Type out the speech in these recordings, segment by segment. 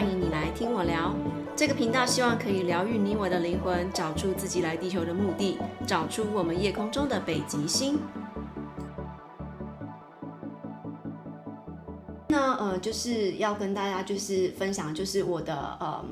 欢迎你来听我聊。这个频道希望可以疗愈你我的灵魂，找出自己来地球的目的，找出我们夜空中的北极星。那呃，就是要跟大家就是分享，就是我的呃。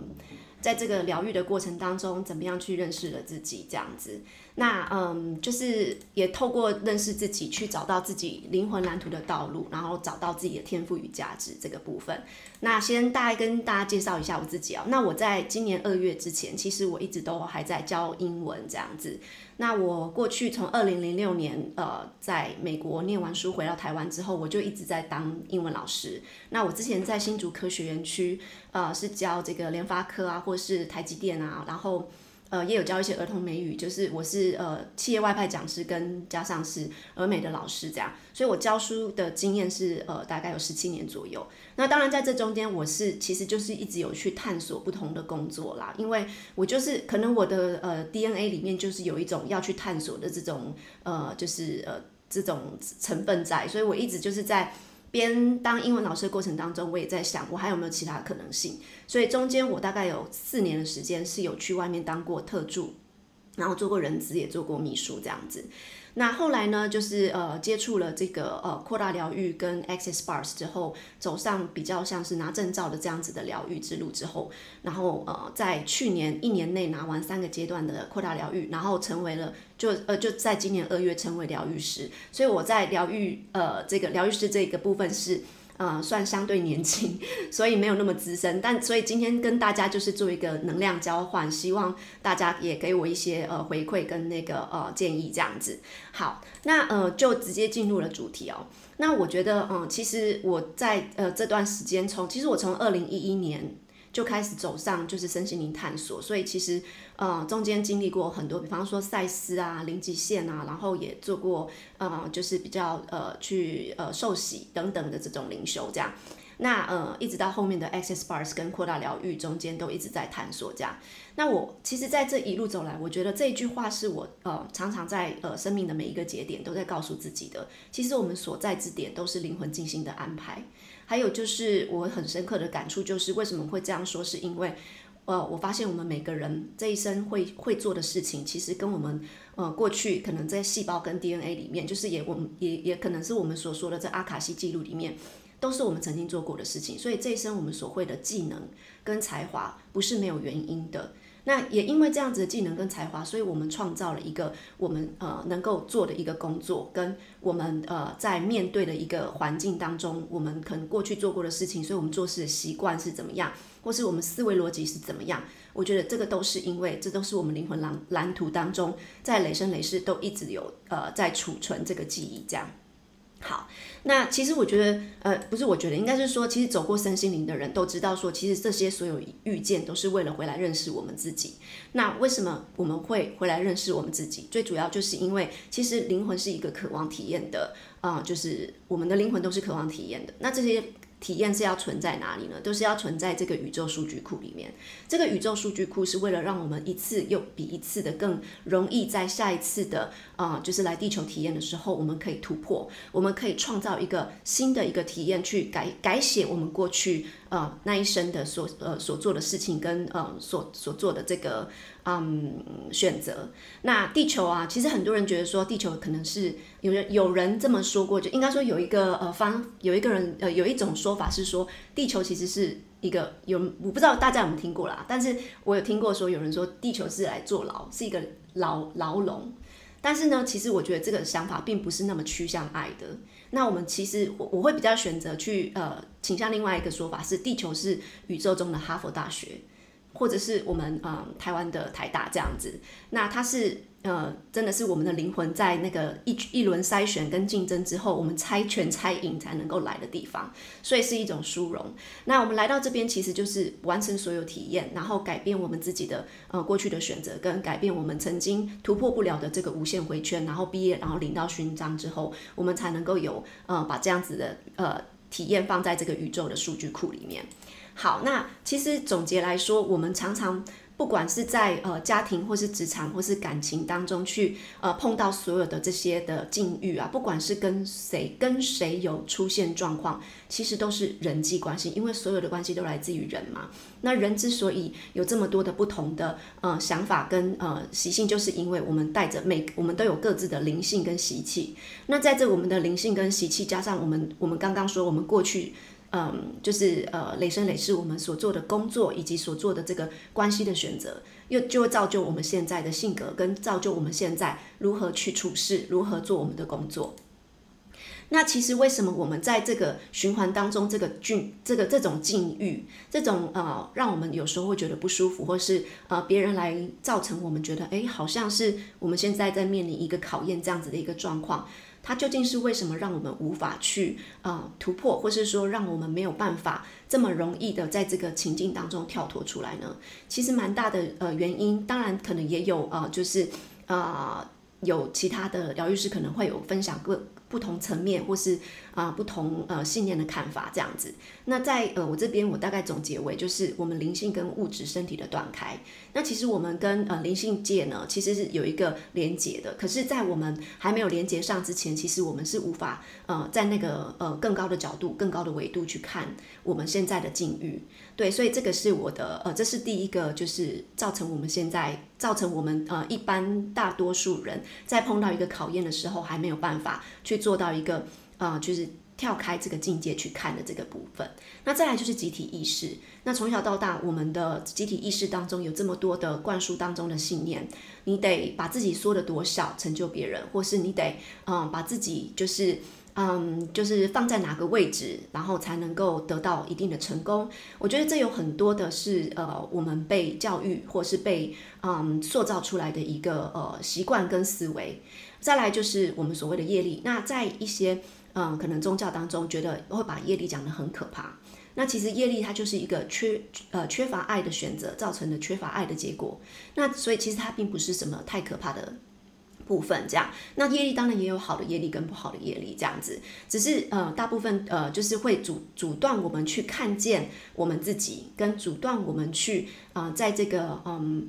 在这个疗愈的过程当中，怎么样去认识了自己？这样子，那嗯，就是也透过认识自己，去找到自己灵魂蓝图的道路，然后找到自己的天赋与价值这个部分。那先大概跟大家介绍一下我自己啊。那我在今年二月之前，其实我一直都还在教英文这样子。那我过去从二零零六年呃在美国念完书回到台湾之后，我就一直在当英文老师。那我之前在新竹科学园区呃是教这个联发科啊，或是台积电啊，然后。呃，也有教一些儿童美语，就是我是呃企业外派讲师，跟加上是儿美的老师这样，所以我教书的经验是呃大概有十七年左右。那当然在这中间，我是其实就是一直有去探索不同的工作啦，因为我就是可能我的呃 DNA 里面就是有一种要去探索的这种呃就是呃这种成分在，所以我一直就是在。边当英文老师的过程当中，我也在想，我还有没有其他可能性？所以中间我大概有四年的时间是有去外面当过特助，然后做过人资，也做过秘书这样子。那后来呢，就是呃接触了这个呃扩大疗愈跟 Access Bars 之后，走上比较像是拿证照的这样子的疗愈之路之后，然后呃在去年一年内拿完三个阶段的扩大疗愈，然后成为了就呃就在今年二月成为疗愈师，所以我在疗愈呃这个疗愈师这个部分是。呃，算相对年轻，所以没有那么资深，但所以今天跟大家就是做一个能量交换，希望大家也给我一些呃回馈跟那个呃建议这样子。好，那呃就直接进入了主题哦。那我觉得，嗯、其实我在呃这段时间从，其实我从二零一一年。就开始走上就是身心灵探索，所以其实呃中间经历过很多，比方说赛斯啊、零极限啊，然后也做过呃就是比较呃去呃受洗等等的这种灵修这样。那呃一直到后面的 Access Bars 跟扩大疗愈中间都一直在探索这样。那我其实在这一路走来，我觉得这一句话是我呃常常在呃生命的每一个节点都在告诉自己的。其实我们所在之点都是灵魂精心的安排。还有就是我很深刻的感触，就是为什么会这样说，是因为，呃，我发现我们每个人这一生会会做的事情，其实跟我们呃过去可能在细胞跟 DNA 里面，就是也我们也也可能是我们所说的在阿卡西记录里面，都是我们曾经做过的事情。所以这一生我们所会的技能跟才华，不是没有原因的。那也因为这样子的技能跟才华，所以我们创造了一个我们呃能够做的一个工作，跟我们呃在面对的一个环境当中，我们可能过去做过的事情，所以我们做事的习惯是怎么样，或是我们思维逻辑是怎么样？我觉得这个都是因为这都是我们灵魂蓝蓝图当中，在累生累世都一直有呃在储存这个记忆这样。好，那其实我觉得，呃，不是，我觉得应该是说，其实走过身心灵的人都知道，说其实这些所有遇见都是为了回来认识我们自己。那为什么我们会回来认识我们自己？最主要就是因为，其实灵魂是一个渴望体验的，啊、就是我们的灵魂都是渴望体验的。那这些。体验是要存在哪里呢？都是要存在这个宇宙数据库里面。这个宇宙数据库是为了让我们一次又比一次的更容易在下一次的、呃，就是来地球体验的时候，我们可以突破，我们可以创造一个新的一个体验，去改改写我们过去呃那一生的所呃所做的事情跟呃所所做的这个。嗯，选择那地球啊，其实很多人觉得说地球可能是有人有人这么说过，就应该说有一个呃方有一个人呃有一种说法是说地球其实是一个有我不知道大家有没有听过啦，但是我有听过说有人说地球是来坐牢，是一个牢牢笼，但是呢，其实我觉得这个想法并不是那么趋向爱的。那我们其实我我会比较选择去呃倾向另外一个说法是地球是宇宙中的哈佛大学。或者是我们嗯台湾的台大这样子，那它是呃真的是我们的灵魂在那个一一轮筛选跟竞争之后，我们猜拳猜赢才能够来的地方，所以是一种殊荣。那我们来到这边其实就是完成所有体验，然后改变我们自己的呃过去的选择，跟改变我们曾经突破不了的这个无限回圈，然后毕业然后领到勋章之后，我们才能够有呃把这样子的呃体验放在这个宇宙的数据库里面。好，那其实总结来说，我们常常不管是在呃家庭或是职场或是感情当中去呃碰到所有的这些的境遇啊，不管是跟谁跟谁有出现状况，其实都是人际关系，因为所有的关系都来自于人嘛。那人之所以有这么多的不同的呃想法跟呃习性，就是因为我们带着每我们都有各自的灵性跟习气。那在这我们的灵性跟习气，加上我们我们刚刚说我们过去。嗯，就是呃，累生累世我们所做的工作以及所做的这个关系的选择，又就会造就我们现在的性格，跟造就我们现在如何去处事，如何做我们的工作。那其实为什么我们在这个循环当中，这个境，这个这种境遇，这种呃，让我们有时候会觉得不舒服，或是呃别人来造成我们觉得，哎，好像是我们现在在面临一个考验这样子的一个状况。它究竟是为什么让我们无法去啊突破，或是说让我们没有办法这么容易的在这个情境当中跳脱出来呢？其实蛮大的呃原因，当然可能也有呃就是啊有其他的疗愈师可能会有分享过。不同层面或是啊、不同呃信念的看法这样子，那在呃我这边我大概总结为就是我们灵性跟物质身体的断开。那其实我们跟呃灵性界呢其实是有一个连接的，可是，在我们还没有连接上之前，其实我们是无法呃在那个呃更高的角度、更高的维度去看我们现在的境遇。对，所以这个是我的呃这是第一个就是造成我们现在造成我们呃一般大多数人在碰到一个考验的时候还没有办法去。做到一个呃，就是跳开这个境界去看的这个部分。那再来就是集体意识。那从小到大，我们的集体意识当中有这么多的灌输当中的信念，你得把自己缩得多小，成就别人，或是你得嗯把自己就是嗯就是放在哪个位置，然后才能够得到一定的成功。我觉得这有很多的是呃我们被教育或是被嗯塑造出来的一个呃习惯跟思维。再来就是我们所谓的业力，那在一些嗯可能宗教当中，觉得会把业力讲得很可怕。那其实业力它就是一个缺呃缺乏爱的选择造成的缺乏爱的结果。那所以其实它并不是什么太可怕的部分，这样。那业力当然也有好的业力跟不好的业力这样子，只是呃大部分呃就是会阻阻断我们去看见我们自己，跟阻断我们去呃在这个嗯。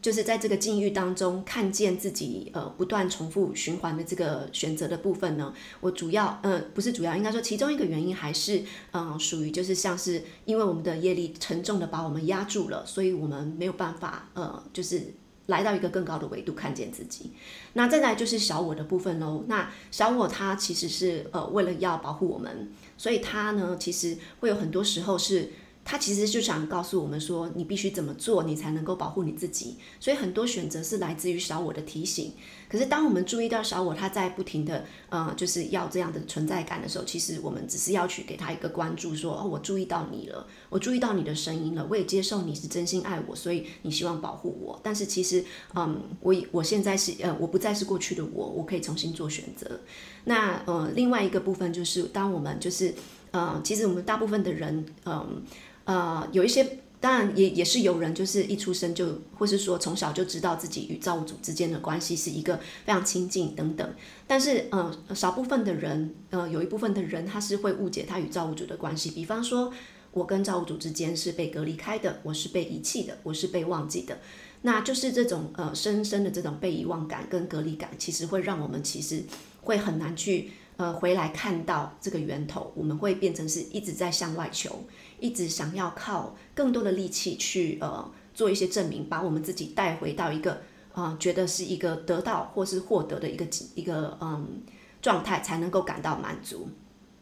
就是在这个境遇当中看见自己呃不断重复循环的这个选择的部分呢，我主要呃不是主要，应该说其中一个原因还是嗯、属于就是像是因为我们的业力沉重的把我们压住了，所以我们没有办法呃就是来到一个更高的维度看见自己。那再来就是小我的部分喽。那小我它其实是呃为了要保护我们，所以它呢其实会有很多时候是。他其实就想告诉我们说，你必须怎么做，你才能够保护你自己。所以很多选择是来自于小我的提醒。可是当我们注意到小我他在不停的，呃，就是要这样的存在感的时候，其实我们只是要去给他一个关注说，哦，我注意到你了，我注意到你的声音了，我也接受你是真心爱我，所以你希望保护我。但是其实，嗯，我我现在是，呃，我不再是过去的我，我可以重新做选择。那呃，另外一个部分就是，当我们就是，呃，其实我们大部分的人，嗯、呃，有一些当然也也是有人，就是一出生就，或是说从小就知道自己与造物主之间的关系是一个非常亲近等等。但是，呃，少部分的人，呃，有一部分的人他是会误解他与造物主的关系。比方说，我跟造物主之间是被隔离开的，我是被遗弃的，我是被忘记的。那就是这种呃深深的这种被遗忘感跟隔离感，其实会让我们其实会很难去呃回来看到这个源头，我们会变成是一直在向外求。一直想要靠更多的力气去呃做一些证明，把我们自己带回到一个啊、觉得是一个得到或是获得的一个一个嗯状态，才能够感到满足。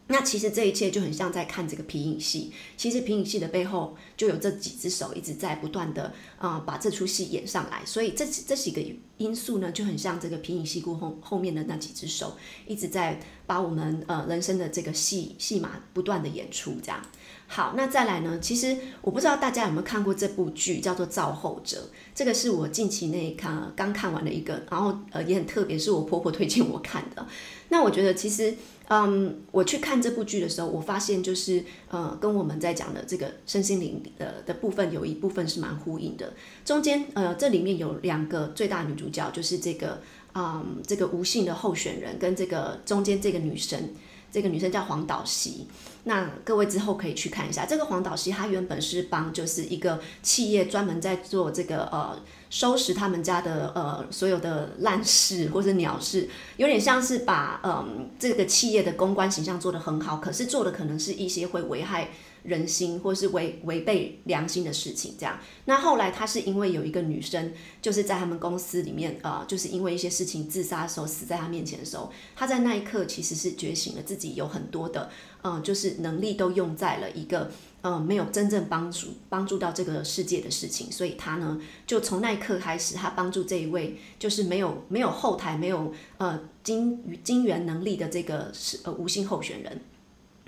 那其实这一切就很像在看这个皮影戏，其实皮影戏的背后就有这几只手一直在不断的啊、把这出戏演上来，所以这这几个因素呢就很像这个皮影戏过后后面的那几只手一直在把我们呃人生的这个戏戏码不断的演出这样。好，那再来呢？其实我不知道大家有没有看过这部剧，叫做《造后者》。这个是我近期内看刚看完的一个，然后呃也很特别，是我婆婆推荐我看的。那我觉得其实，嗯，我去看这部剧的时候，我发现就是呃跟我们在讲的这个身心灵的的部分有一部分是蛮呼应的。中间呃这里面有两个最大女主角，就是这个嗯这个吴姓的候选人跟这个中间这个女生，这个女生叫黄岛熙。那各位之后可以去看一下，这个黄岛溪他原本是帮就是一个企业专门在做这个呃收拾他们家的呃所有的烂事或者鸟事，有点像是把嗯、这个企业的公关形象做得很好，可是做的可能是一些会危害。人心或是违违背良心的事情，这样。那后来他是因为有一个女生，就是在他们公司里面，呃，就是因为一些事情自杀的时候死在他面前的时候，他在那一刻其实是觉醒了自己有很多的，呃，就是能力都用在了一个，呃，没有真正帮助帮助到这个世界的事情，所以他呢，就从那一刻开始，他帮助这一位就是没有没有后台没有呃金金援能力的这个是呃无姓候选人。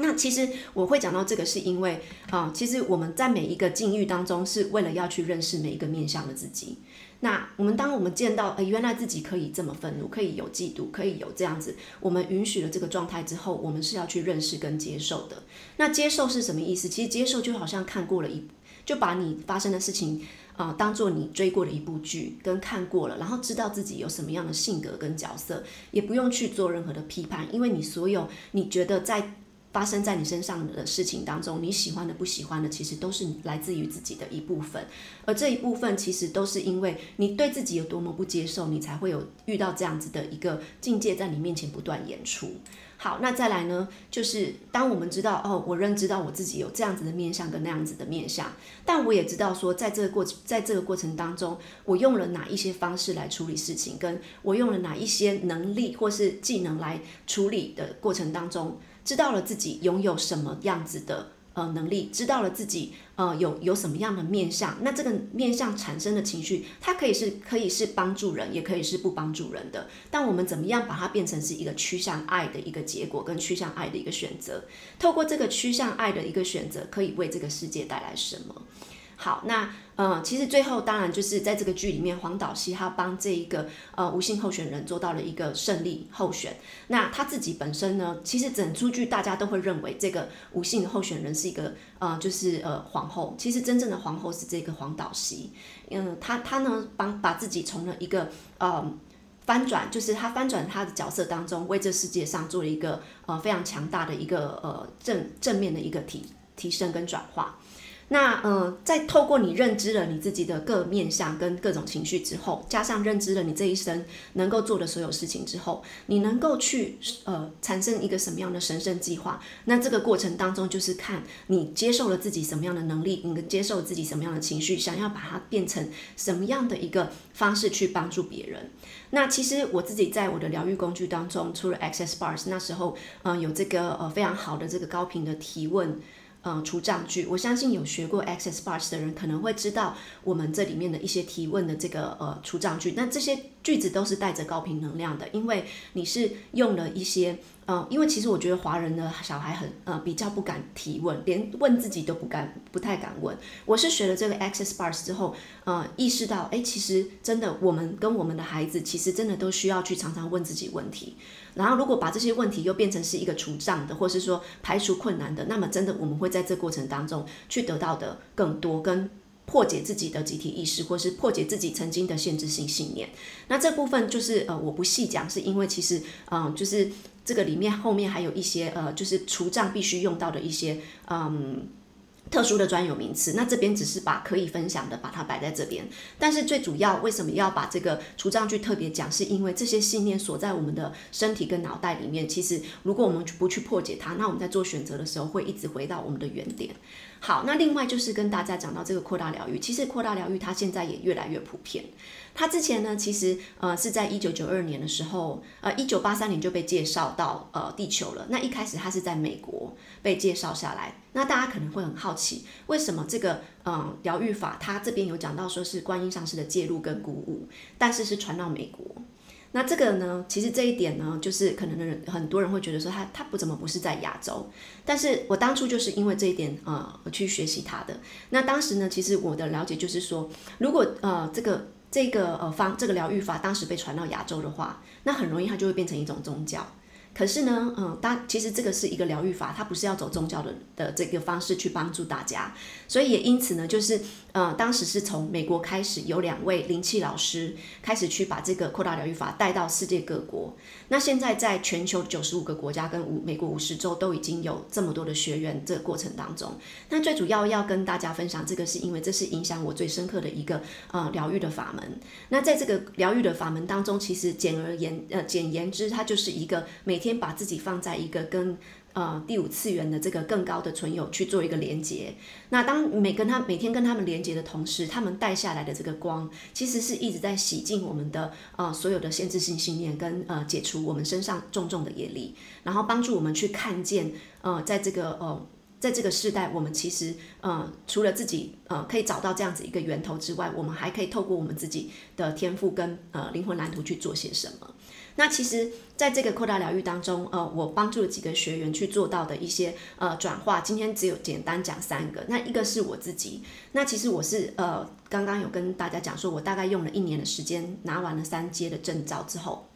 那其实我会讲到这个，是因为啊、其实我们在每一个境遇当中，是为了要去认识每一个面向的自己。那我们当我们见到，哎，原来自己可以这么愤怒，可以有嫉妒，可以有这样子，我们允许了这个状态之后，我们是要去认识跟接受的。那接受是什么意思？其实接受就好像看过了一，就把你发生的事情啊、当做你追过的一部剧，跟看过了，然后知道自己有什么样的性格跟角色，也不用去做任何的批判，因为你所有你觉得在。发生在你身上的事情当中，你喜欢的、不喜欢的，其实都是来自于自己的一部分。而这一部分，其实都是因为你对自己有多么不接受，你才会有遇到这样子的一个境界在你面前不断演出。好，那再来呢，就是当我们知道哦，我认知到我自己有这样子的面相跟那样子的面相，但我也知道说，在这个过在这个过程当中，我用了哪一些方式来处理事情，跟我用了哪一些能力或是技能来处理的过程当中。知道了自己拥有什么样子的呃能力，知道了自己呃有有什么样的面相，那这个面相产生的情绪，它可以是可以是帮助人，也可以是不帮助人的。但我们怎么样把它变成是一个趋向爱的一个结果，跟趋向爱的一个选择？透过这个趋向爱的一个选择，可以为这个世界带来什么？好，那呃，其实最后当然就是在这个剧里面，黄导溪他帮这一个呃吴姓候选人做到了一个胜利候选。那他自己本身呢，其实整出剧大家都会认为这个吴姓候选人是一个呃，就是呃皇后。其实真正的皇后是这个黄导溪。嗯，他他呢帮把自己从了一个呃翻转，就是他翻转他的角色当中，为这世界上做了一个呃非常强大的一个呃正正面的一个提提升跟转化。那呃，在透过你认知了你自己的各面向跟各种情绪之后，加上认知了你这一生能够做的所有事情之后，你能够去呃产生一个什么样的神圣计划？那这个过程当中，就是看你接受了自己什么样的能力，你接受自己什么样的情绪，想要把它变成什么样的一个方式去帮助别人。那其实我自己在我的疗愈工具当中，除了 Access Bars，那时候嗯、呃、有这个呃非常好的这个高频的提问。嗯，除障句，我相信有学过 Access Bars 的人可能会知道我们这里面的一些提问的这个呃除障句。那这些句子都是带着高频能量的，因为你是用了一些。嗯，因为其实我觉得华人的小孩很呃比较不敢提问，连问自己都不敢，不太敢问。我是学了这个 Access Bars 之后，呃，意识到，哎，其实真的我们跟我们的孩子，其实真的都需要去常常问自己问题。然后如果把这些问题又变成是一个除障的，或是说排除困难的，那么真的我们会在这过程当中去得到的更多跟。破解自己的集体意识，或是破解自己曾经的限制性信念。那这部分就是呃，我不细讲，是因为其实嗯、就是这个里面后面还有一些呃，就是除障必须用到的一些嗯。特殊的专有名词，那这边只是把可以分享的把它摆在这边，但是最主要为什么要把这个除障去特别讲，是因为这些信念锁在我们的身体跟脑袋里面，其实如果我们不去破解它，那我们在做选择的时候会一直回到我们的原点。好，那另外就是跟大家讲到这个扩大疗愈，其实扩大疗愈它现在也越来越普遍。它之前呢，其实呃是在一九九二年的时候，呃一九八三年就被介绍到呃地球了。那一开始它是在美国被介绍下来。那大家可能会很好奇，为什么这个嗯疗愈法它这边有讲到说是观音上师的介入跟鼓舞，但是是传到美国。那这个呢，其实这一点呢，就是可能的人很多人会觉得说他他不怎么不是在亚洲。但是我当初就是因为这一点啊呃去学习他的。那当时呢，其实我的了解就是说，如果呃这个。这个呃方这个疗愈法当时被传到亚洲的话，那很容易它就会变成一种宗教。可是呢，嗯，当其实这个是一个疗愈法，它不是要走宗教的的这个方式去帮助大家，所以也因此呢，就是呃，当时是从美国开始，有两位灵气老师开始去把这个扩大疗愈法带到世界各国。那现在在全球九十五个国家跟五美国五十州都已经有这么多的学员，这个过程当中，那最主要要跟大家分享这个，是因为这是影响我最深刻的一个呃疗愈的法门。那在这个疗愈的法门当中，其实简而言呃简言之，它就是一个每天先把自己放在一个跟呃第五次元的这个更高的存有去做一个连接。那当每跟他每天跟他们连接的同时，他们带下来的这个光，其实是一直在洗净我们的呃所有的限制性信念，跟呃解除我们身上重重的业力，然后帮助我们去看见呃在这个呃。在这个时代，我们其实呃，除了自己呃可以找到这样子一个源头之外，我们还可以透过我们自己的天赋跟呃灵魂蓝图去做些什么。那其实，在这个扩大疗愈当中，呃，我帮助了几个学员去做到的一些呃转化。今天只有简单讲三个。那一个是我自己，那其实我是呃刚刚有跟大家讲说，我大概用了一年的时间拿完了三阶的证照之后。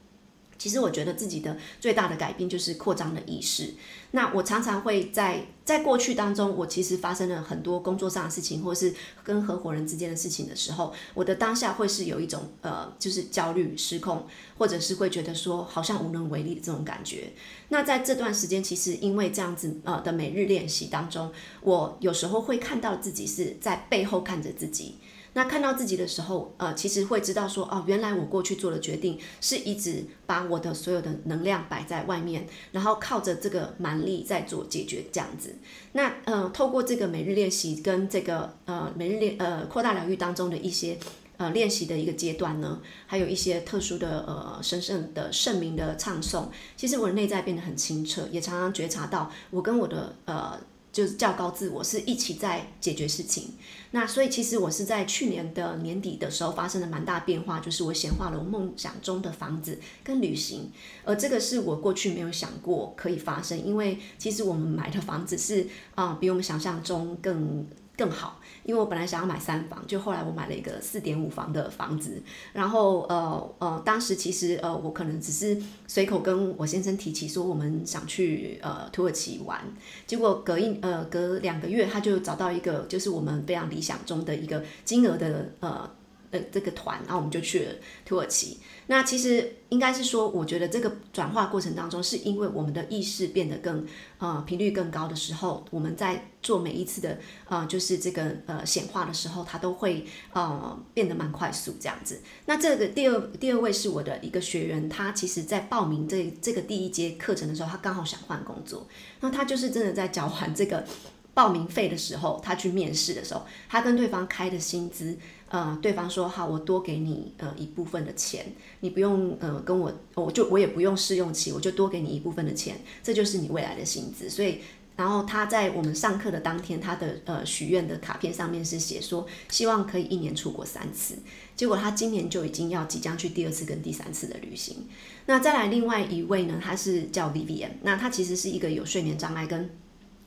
其实我觉得自己的最大的改变就是扩张的意识。那我常常会在在过去当中，我其实发生了很多工作上的事情，或是跟合伙人之间的事情的时候，我的当下会是有一种呃，就是焦虑、失控，或者是会觉得说好像无能为力的这种感觉。那在这段时间，其实因为这样子呃的每日练习当中，我有时候会看到自己是在背后看着自己。那看到自己的时候，呃，其实会知道说，哦，原来我过去做的决定是一直把我的所有的能量摆在外面，然后靠着这个蛮力在做解决这样子。那呃，透过这个每日练习跟这个呃每日练呃扩大疗愈当中的一些呃练习的一个阶段呢，还有一些特殊的呃神圣的圣名的唱诵，其实我的内在变得很清澈，也常常觉察到我跟我的呃。就是较高自我是一起在解决事情，那所以其实我是在去年的年底的时候发生了蛮大变化，就是我显化了我梦想中的房子跟旅行，而这个是我过去没有想过可以发生，因为其实我们买的房子是啊、比我们想象中更更好。因为我本来想要买三房，就后来我买了一个四点五房的房子，然后呃呃，当时其实呃我可能只是随口跟我先生提起说我们想去呃土耳其玩，结果隔一呃隔两个月他就找到一个就是我们非常理想中的一个金额的呃。呃，这个团，然后我们就去了土耳其。那其实应该是说，我觉得这个转化过程当中，是因为我们的意识变得更呃频率更高的时候，我们在做每一次的呃就是这个呃显化的时候，它都会呃变得蛮快速这样子。那这个第二第二位是我的一个学员，他其实在报名这这个第一节课程的时候，他刚好想换工作，那他就是真的在交换这个报名费的时候，他去面试的时候，他跟对方开的薪资。呃，对方说好，我多给你呃一部分的钱，你不用呃跟我，我就我也不用试用期，我就多给你一部分的钱，这就是你未来的薪资。所以，然后他在我们上课的当天，他的呃许愿的卡片上面是写说，希望可以一年出国三次。结果他今年就已经要即将去第二次跟第三次的旅行。那再来另外一位呢，他是叫 Vivian，那他其实是一个有睡眠障碍跟。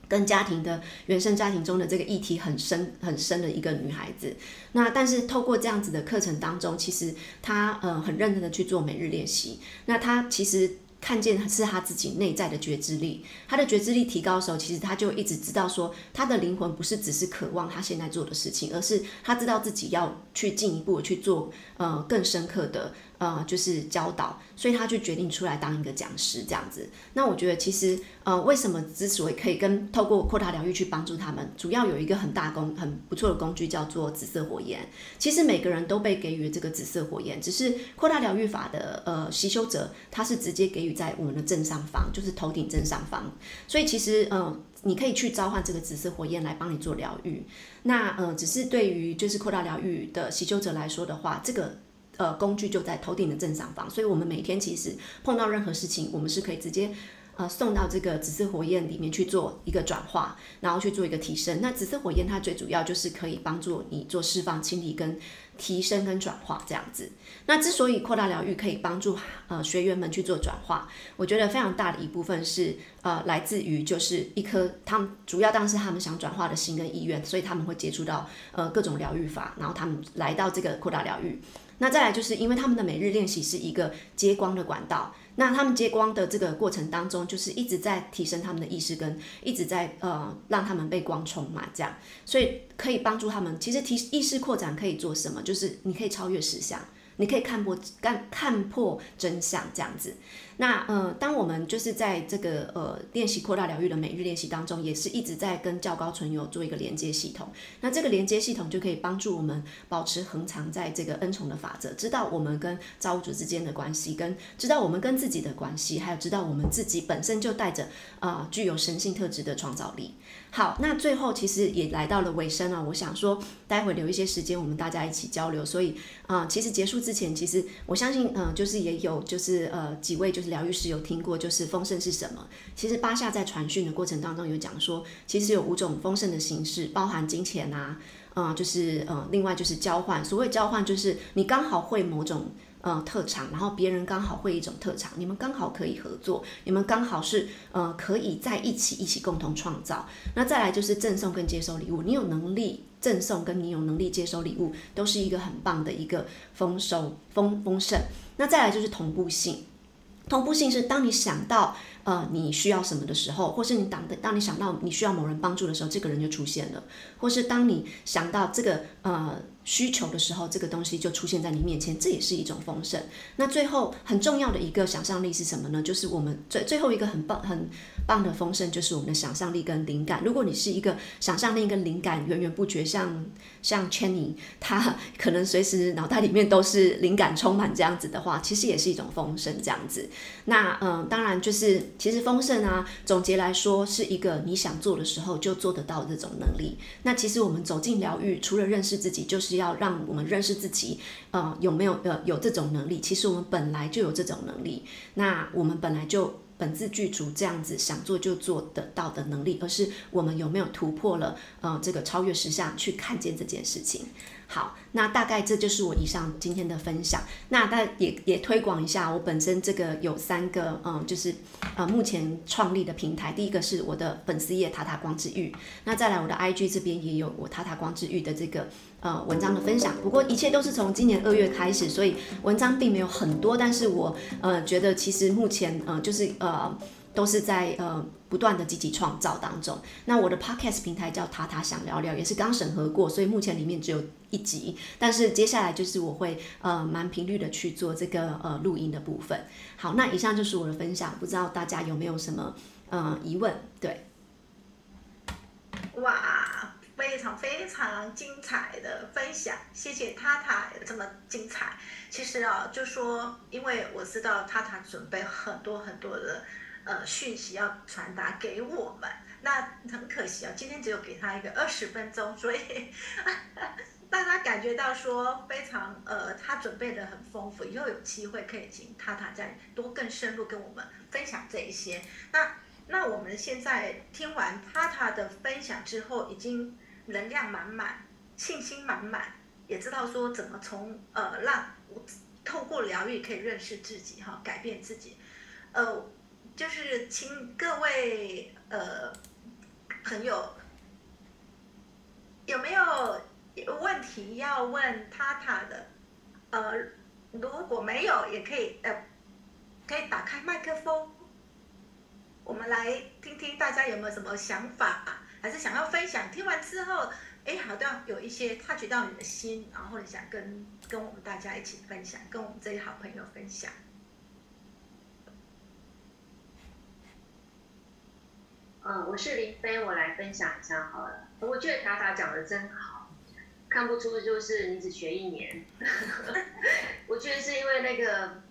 跟家庭的原生家庭中的这个议题很深很深的一个女孩子，那但是透过这样子的课程当中，其实她呃很认真的去做每日练习，那她其实看见是她自己内在的觉知力，她的觉知力提高的时候，其实她就一直知道说，她的灵魂不是只是渴望她现在做的事情，而是她知道自己要去进一步去做呃更深刻的。呃，就是教导，所以他就决定出来当一个讲师这样子。那我觉得其实，呃，为什么之所以可以跟透过扩大疗愈去帮助他们，主要有一个很大工很不错的工具叫做紫色火焰。其实每个人都被给予这个紫色火焰，只是扩大疗愈法的呃习修者，他是直接给予在我们的正上方，就是头顶正上方。所以其实，呃，你可以去召唤这个紫色火焰来帮你做疗愈。那呃，只是对于就是扩大疗愈的习修者来说的话，这个。呃，工具就在头顶的正上方，所以我们每天其实碰到任何事情，我们是可以直接呃送到这个紫色火焰里面去做一个转化，然后去做一个提升。那紫色火焰它最主要就是可以帮助你做释放、清理跟提升跟转化这样子。那之所以扩大疗愈可以帮助呃学员们去做转化，我觉得非常大的一部分是呃来自于就是一颗他们主要当然是他们想转化的心跟意愿，所以他们会接触到呃各种疗愈法，然后他们来到这个扩大疗愈。那再来就是因为他们的每日练习是一个接光的管道，那他们接光的这个过程当中，就是一直在提升他们的意识，跟一直在呃让他们被光充满，这样，所以可以帮助他们。其实提意识扩展可以做什么？就是你可以超越实相，你可以看破看看破真相，这样子。那呃，当我们就是在这个呃练习扩大疗愈的每日练习当中，也是一直在跟较高存有做一个连接系统。那这个连接系统就可以帮助我们保持恒常在这个恩宠的法则，知道我们跟造物主之间的关系，跟知道我们跟自己的关系，还有知道我们自己本身就带着啊、具有神性特质的创造力。好，那最后其实也来到了尾声了。我想说，待会留一些时间，我们大家一起交流。所以啊、其实结束之前，其实我相信，嗯、就是也有就是呃几位就疗愈师有听过，就是丰盛是什么？其实巴夏在传讯的过程当中有讲说，其实有五种丰盛的形式，包含金钱啊，啊、呃，就是呃，另外就是交换。所谓交换，就是你刚好会某种。呃，特长，然后别人刚好会一种特长，你们刚好可以合作，你们刚好是呃可以在一起一起共同创造。那再来就是赠送跟接收礼物，你有能力赠送跟你有能力接收礼物，都是一个很棒的一个丰收丰丰盛。那再来就是同步性，同步性是当你想到呃你需要什么的时候，或是你当的当你想到你需要某人帮助的时候，这个人就出现了，或是当你想到这个呃。需求的时候，这个东西就出现在你面前，这也是一种丰盛。那最后很重要的一个想象力是什么呢？就是我们最最后一个很棒很棒的丰盛，就是我们的想象力跟灵感。如果你是一个想象力跟灵感源源不绝，像像 Chenny，他可能随时脑袋里面都是灵感充满这样子的话，其实也是一种丰盛这样子。那嗯、当然就是其实丰盛啊，总结来说是一个你想做的时候就做得到这种能力。那其实我们走进疗愈，除了认识自己，就是。要让我们认识自己，呃，有没有呃有这种能力？其实我们本来就有这种能力，那我们本来就本自具足这样子想做就做得到的能力，而是我们有没有突破了呃这个超越实相去看见这件事情。好，那大概这就是我以上今天的分享。那大也也推广一下，我本身这个有三个，嗯，就是呃目前创立的平台。第一个是我的粉丝页塔塔光之域，那再来我的 IG 这边也有我塔塔光之域的这个呃文章的分享。不过一切都是从今年二月开始，所以文章并没有很多，但是我呃觉得其实目前呃就是呃。都是在呃不断的积极创造当中。那我的 podcast 平台叫塔塔想聊聊，也是刚审核过，所以目前里面只有一集。但是接下来就是我会呃蛮频率的去做这个呃录音的部分。好，那以上就是我的分享，不知道大家有没有什么呃疑问？对，哇，非常非常精彩的分享，谢谢塔塔这么精彩。其实啊，就说因为我知道塔塔准备很多很多的。呃，讯息要传达给我们，那很可惜啊，今天只有给他一个二十分钟，所以 让他感觉到说非常呃，他准备的很丰富，以后有机会可以请塔塔再多更深入跟我们分享这一些。那那我们现在听完塔塔的分享之后，已经能量满满，信心满满，也知道说怎么从呃让透过疗愈可以认识自己哈，改变自己，呃。就是请各位呃朋友有没有问题要问塔塔的？呃，如果没有，也可以呃可以打开麦克风，我们来听听大家有没有什么想法，还是想要分享？听完之后，哎，好像有一些察觉到你的心，然后你想跟跟我们大家一起分享，跟我们这些好朋友分享。嗯，我是林飞，我来分享一下好了。我觉得塔塔讲的真好，看不出就是你只学一年。我觉得是因为那个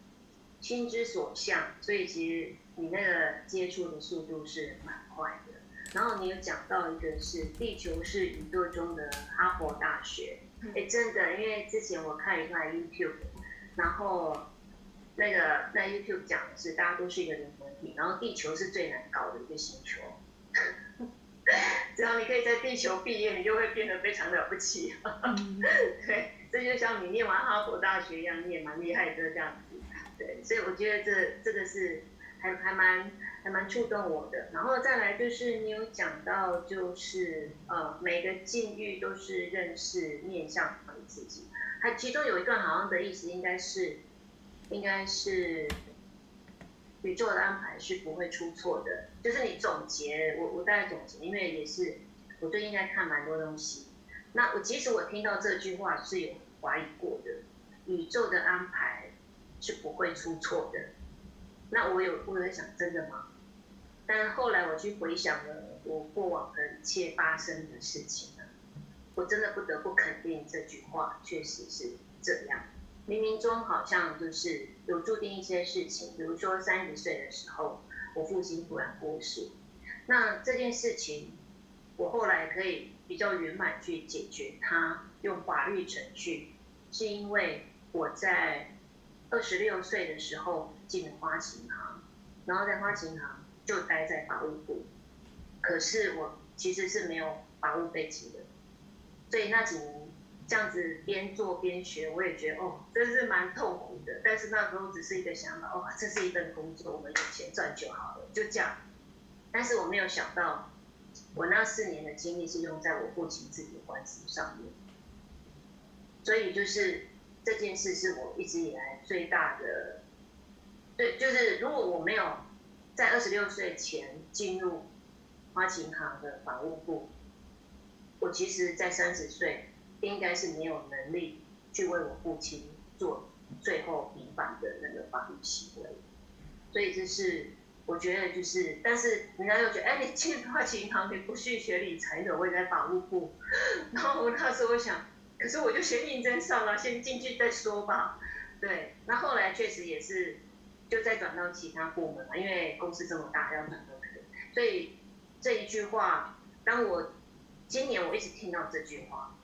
心之所向，所以其实你那个接触的速度是蛮快的。然后你有讲到一个是地球是宇宙中的哈佛大学，哎、欸，真的，因为之前我看一块 YouTube，然后那个那 YouTube 讲的是大家都是一个灵魂体，然后地球是最难搞的一个星球。只要你可以在地球毕业，你就会变得非常了不起。嗯、对，这就像你念完哈佛大学一样，你也蛮厉害的这样子。对，所以我觉得这这个是还还蛮还蛮触动我的。然后再来就是你有讲到，就是呃每个境遇都是认识面向你自己。还其中有一段好像的意思应该是应该是宇宙的安排是不会出错的。就是你总结，我我大概总结，因为也是我最近在看蛮多东西。那我即使我听到这句话是有怀疑过的，宇宙的安排是不会出错的。那我有我有想，真的吗？但后来我去回想了我过往的一切发生的事情呢，我真的不得不肯定这句话确实是这样。冥冥中好像就是有注定一些事情，比如说三十岁的时候，我父亲突然过世，那这件事情我后来可以比较圆满去解决它，用法律程序，是因为我在二十六岁的时候进了花旗银行，然后在花旗银行就待在法务部，可是我其实是没有法务背景的，所以那几年。这样子边做边学，我也觉得哦，真是蛮痛苦的。但是那时候只是一个想法，哦，这是一份工作，我们有钱赚就好了，就这样。但是我没有想到，我那四年的精力是用在我父亲自己的官司上面。所以就是这件事是我一直以来最大的，对，就是如果我没有在二十六岁前进入花旗银行的法务部，我其实在三十岁。应该是没有能力去为我父亲做最后平反的那个法律行为，所以这是我觉得就是，但是人家又觉得，哎，你进花旗银行，你不去学理财的，我也在法务部。然后我那时候想，可是我就先应征上了，先进去再说吧。对，那后来确实也是，就再转到其他部门嘛，因为公司这么大，要转都可以。所以这一句话，当我今年我一直听到这句话。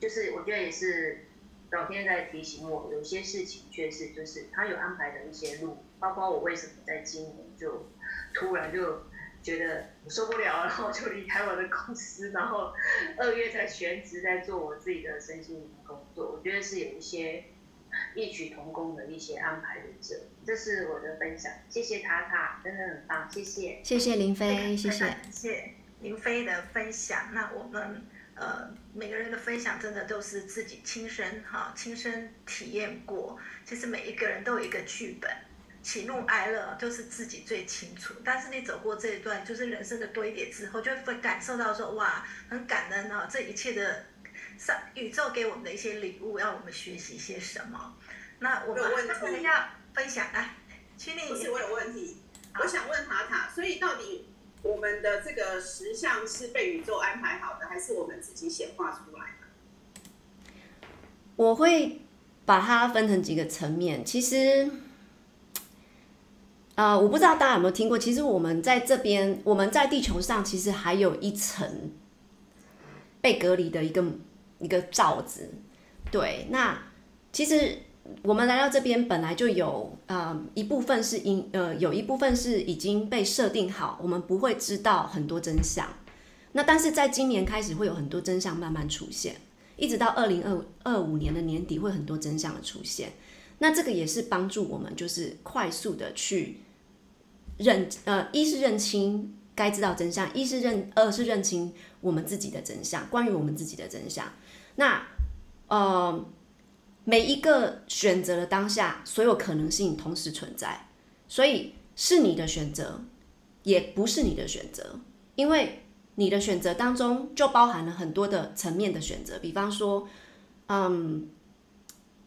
就是我觉得也是老天在提醒我，有些事情确实就是他有安排的一些路，包括我为什么在今年就突然就觉得我受不了，然后就离开我的公司，然后二月才全职在做我自己的身心灵工作。我觉得是有一些异曲同工的一些安排的这，这是我的分享。谢谢塔塔，真的很棒，谢谢，谢谢林飞，谢谢，谢谢林飞的分享。那我们。呃，每个人的分享真的都是自己亲身哈，亲身体验过。其实每一个人都有一个剧本，喜怒哀乐都是自己最清楚。但是你走过这一段，就是人生的堆叠之后，就会感受到说，哇，很感恩啊！这一切的上宇宙给我们的一些礼物，要我们学习些什么？那我们要分享来，请你。不是我有问题，我想问塔塔，所以到底？我们的这个实相是被宇宙安排好的，还是我们自己显化出来的？我会把它分成几个层面。其实，呃，我不知道大家有没有听过。其实我们在这边，我们在地球上，其实还有一层被隔离的一个一个罩子。对，那其实。我们来到这边本来就有，呃，一部分是因，呃，有一部分是已经被设定好，我们不会知道很多真相。那但是在今年开始会有很多真相慢慢出现，一直到二零二二五年的年底会很多真相的出现。那这个也是帮助我们，就是快速的去认，呃，一是认清该知道真相，一是认，二是认清我们自己的真相，关于我们自己的真相。那，呃。每一个选择的当下，所有可能性同时存在，所以是你的选择，也不是你的选择，因为你的选择当中就包含了很多的层面的选择。比方说，嗯，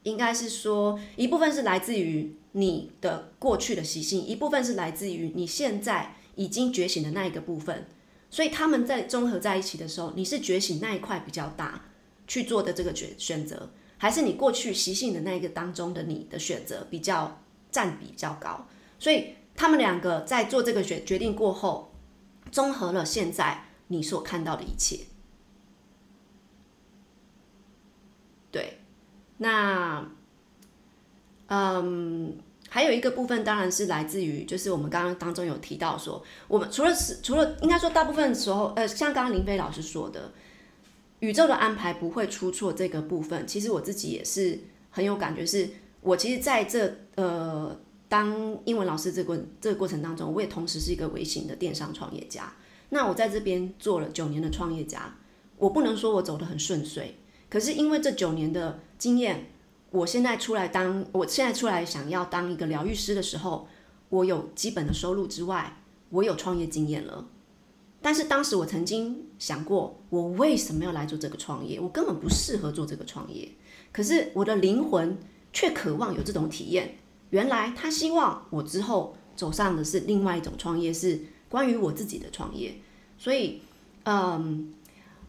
应该是说一部分是来自于你的过去的习性，一部分是来自于你现在已经觉醒的那一个部分，所以他们在综合在一起的时候，你是觉醒那一块比较大去做的这个选选择。还是你过去习性的那一个当中的你的选择比较占比比较高，所以他们两个在做这个决决定过后，综合了现在你所看到的一切。对，那嗯，还有一个部分当然是来自于，就是我们刚刚当中有提到说，我们除了是除了应该说大部分时候，呃，像刚刚林飞老师说的。宇宙的安排不会出错，这个部分其实我自己也是很有感觉。是我其实在这呃当英文老师这个这个过程当中，我也同时是一个微型的电商创业家。那我在这边做了九年的创业家，我不能说我走得很顺遂，可是因为这九年的经验，我现在出来当我现在出来想要当一个疗愈师的时候，我有基本的收入之外，我有创业经验了。但是当时我曾经想过，我为什么要来做这个创业？我根本不适合做这个创业。可是我的灵魂却渴望有这种体验。原来他希望我之后走上的是另外一种创业，是关于我自己的创业。所以，嗯，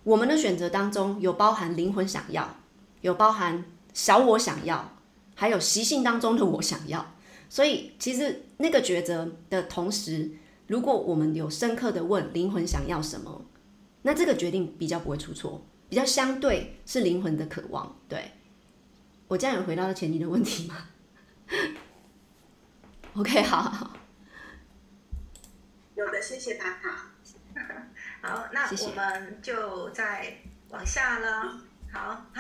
我们的选择当中有包含灵魂想要，有包含小我想要，还有习性当中的我想要。所以，其实那个抉择的同时，如果我们有深刻的问灵魂想要什么，那这个决定比较不会出错，比较相对是灵魂的渴望。对，我这样有回答到前提的问题吗？OK，好，好，有的，谢谢塔塔。好，那我们就再往下了。好，还